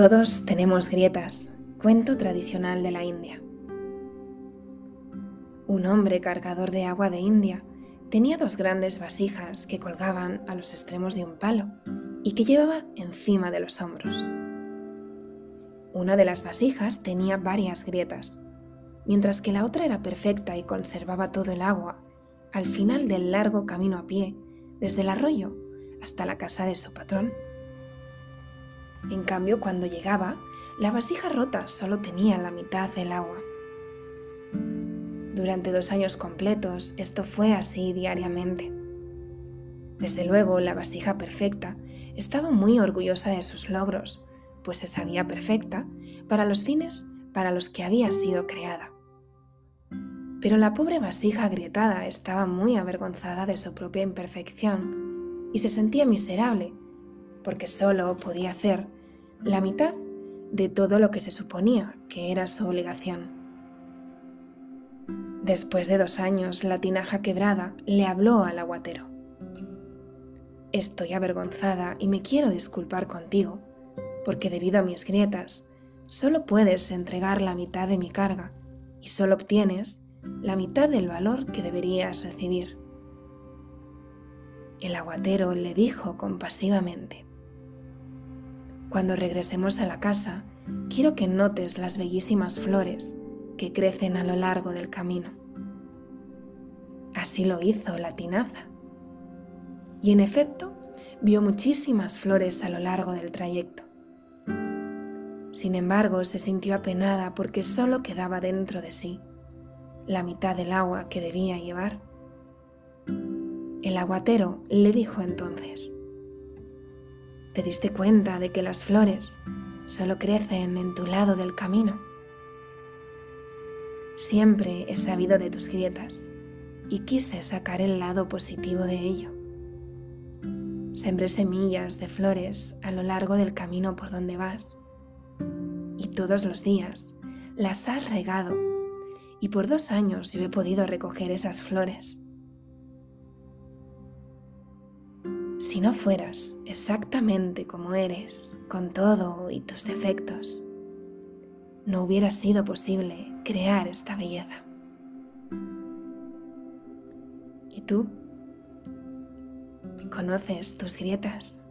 Todos tenemos grietas, cuento tradicional de la India. Un hombre cargador de agua de India tenía dos grandes vasijas que colgaban a los extremos de un palo y que llevaba encima de los hombros. Una de las vasijas tenía varias grietas, mientras que la otra era perfecta y conservaba todo el agua al final del largo camino a pie desde el arroyo hasta la casa de su patrón. En cambio, cuando llegaba, la vasija rota solo tenía la mitad del agua. Durante dos años completos esto fue así diariamente. Desde luego, la vasija perfecta estaba muy orgullosa de sus logros, pues se sabía perfecta para los fines para los que había sido creada. Pero la pobre vasija agrietada estaba muy avergonzada de su propia imperfección y se sentía miserable porque solo podía hacer la mitad de todo lo que se suponía que era su obligación. Después de dos años, la tinaja quebrada le habló al aguatero. Estoy avergonzada y me quiero disculpar contigo, porque debido a mis grietas, solo puedes entregar la mitad de mi carga y solo obtienes la mitad del valor que deberías recibir. El aguatero le dijo compasivamente, Cuando regresemos a la casa, quiero que notes las bellísimas flores que crecen a lo largo del camino. Así lo hizo la tinaza. Y en efecto, vio muchísimas flores a lo largo del trayecto. Sin embargo, se sintió apenada porque solo quedaba dentro de sí la mitad del agua que debía llevar. El aguatero le dijo entonces, ¿te diste cuenta de que las flores solo crecen en tu lado del camino? Siempre he sabido de tus grietas y quise sacar el lado positivo de ello. Sembré semillas de flores a lo largo del camino por donde vas y todos los días las has regado y por dos años yo he podido recoger esas flores. Si no fueras exactamente como eres, con todo y tus defectos, no hubiera sido posible crear esta belleza. ¿Y tú? ¿Conoces tus grietas?